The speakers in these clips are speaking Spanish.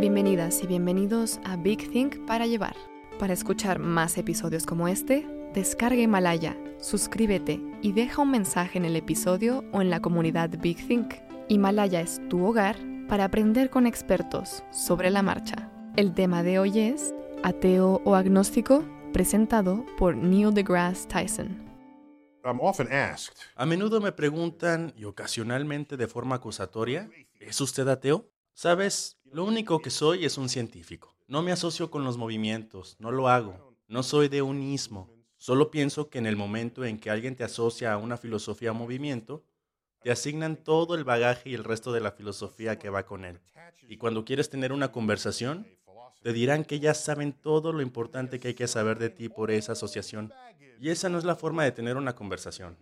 Bienvenidas y bienvenidos a Big Think para llevar. Para escuchar más episodios como este, descarga Himalaya, suscríbete y deja un mensaje en el episodio o en la comunidad Big Think. Himalaya es tu hogar para aprender con expertos sobre la marcha. El tema de hoy es Ateo o agnóstico, presentado por Neil deGrasse Tyson. A menudo me preguntan, y ocasionalmente de forma acusatoria, ¿es usted ateo? Sabes, lo único que soy es un científico. No me asocio con los movimientos, no lo hago. No soy de un ismo. Solo pienso que en el momento en que alguien te asocia a una filosofía o movimiento, te asignan todo el bagaje y el resto de la filosofía que va con él. Y cuando quieres tener una conversación, te dirán que ya saben todo lo importante que hay que saber de ti por esa asociación. Y esa no es la forma de tener una conversación.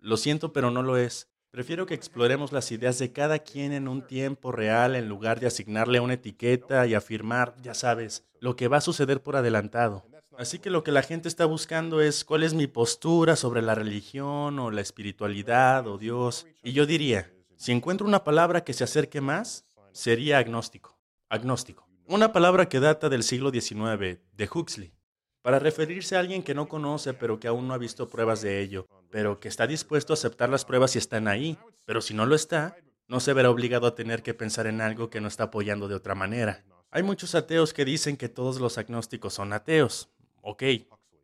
Lo siento, pero no lo es. Prefiero que exploremos las ideas de cada quien en un tiempo real en lugar de asignarle una etiqueta y afirmar, ya sabes, lo que va a suceder por adelantado. Así que lo que la gente está buscando es cuál es mi postura sobre la religión o la espiritualidad o Dios. Y yo diría, si encuentro una palabra que se acerque más, sería agnóstico. Agnóstico. Una palabra que data del siglo XIX, de Huxley, para referirse a alguien que no conoce pero que aún no ha visto pruebas de ello, pero que está dispuesto a aceptar las pruebas si están ahí. Pero si no lo está, no se verá obligado a tener que pensar en algo que no está apoyando de otra manera. Hay muchos ateos que dicen que todos los agnósticos son ateos. Ok,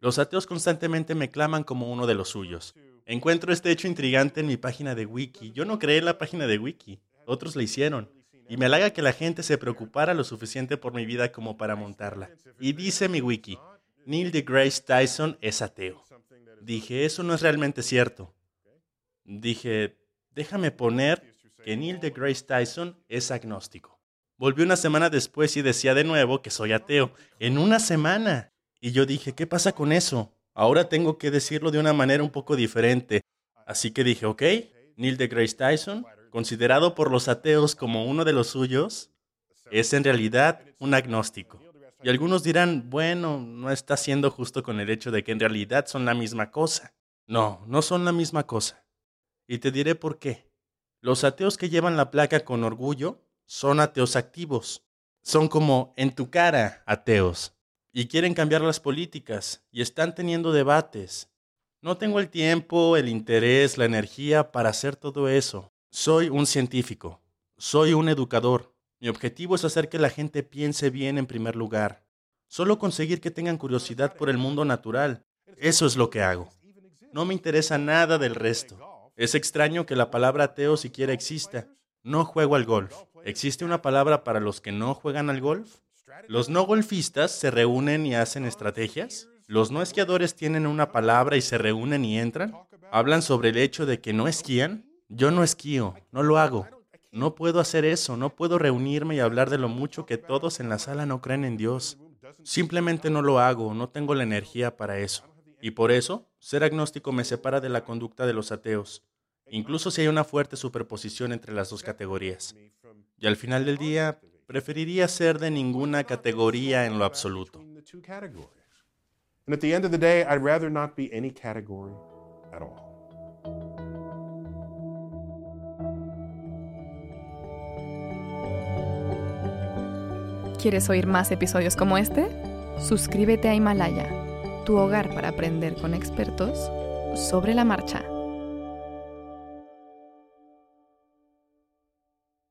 los ateos constantemente me claman como uno de los suyos. Encuentro este hecho intrigante en mi página de Wiki. Yo no creé la página de Wiki, otros la hicieron. Y me halaga que la gente se preocupara lo suficiente por mi vida como para montarla. Y dice mi wiki, Neil deGrasse Tyson es ateo. Dije, eso no es realmente cierto. Dije, déjame poner que Neil deGrasse Tyson es agnóstico. Volví una semana después y decía de nuevo que soy ateo. En una semana. Y yo dije, ¿qué pasa con eso? Ahora tengo que decirlo de una manera un poco diferente. Así que dije, ok, Neil deGrasse Tyson considerado por los ateos como uno de los suyos, es en realidad un agnóstico. Y algunos dirán, bueno, no está siendo justo con el hecho de que en realidad son la misma cosa. No, no son la misma cosa. Y te diré por qué. Los ateos que llevan la placa con orgullo son ateos activos. Son como en tu cara ateos. Y quieren cambiar las políticas y están teniendo debates. No tengo el tiempo, el interés, la energía para hacer todo eso. Soy un científico, soy un educador. Mi objetivo es hacer que la gente piense bien en primer lugar. Solo conseguir que tengan curiosidad por el mundo natural. Eso es lo que hago. No me interesa nada del resto. Es extraño que la palabra ateo siquiera exista. No juego al golf. ¿Existe una palabra para los que no juegan al golf? ¿Los no golfistas se reúnen y hacen estrategias? ¿Los no esquiadores tienen una palabra y se reúnen y entran? ¿Hablan sobre el hecho de que no esquían? Yo no esquío, no lo hago. No puedo hacer eso, no puedo reunirme y hablar de lo mucho que todos en la sala no creen en Dios. Simplemente no lo hago, no tengo la energía para eso. Y por eso, ser agnóstico me separa de la conducta de los ateos, incluso si hay una fuerte superposición entre las dos categorías. Y al final del día, preferiría ser de ninguna categoría en lo absoluto. ¿Quieres oír más episodios como este? Suscríbete a Himalaya, tu hogar para aprender con expertos sobre la marcha.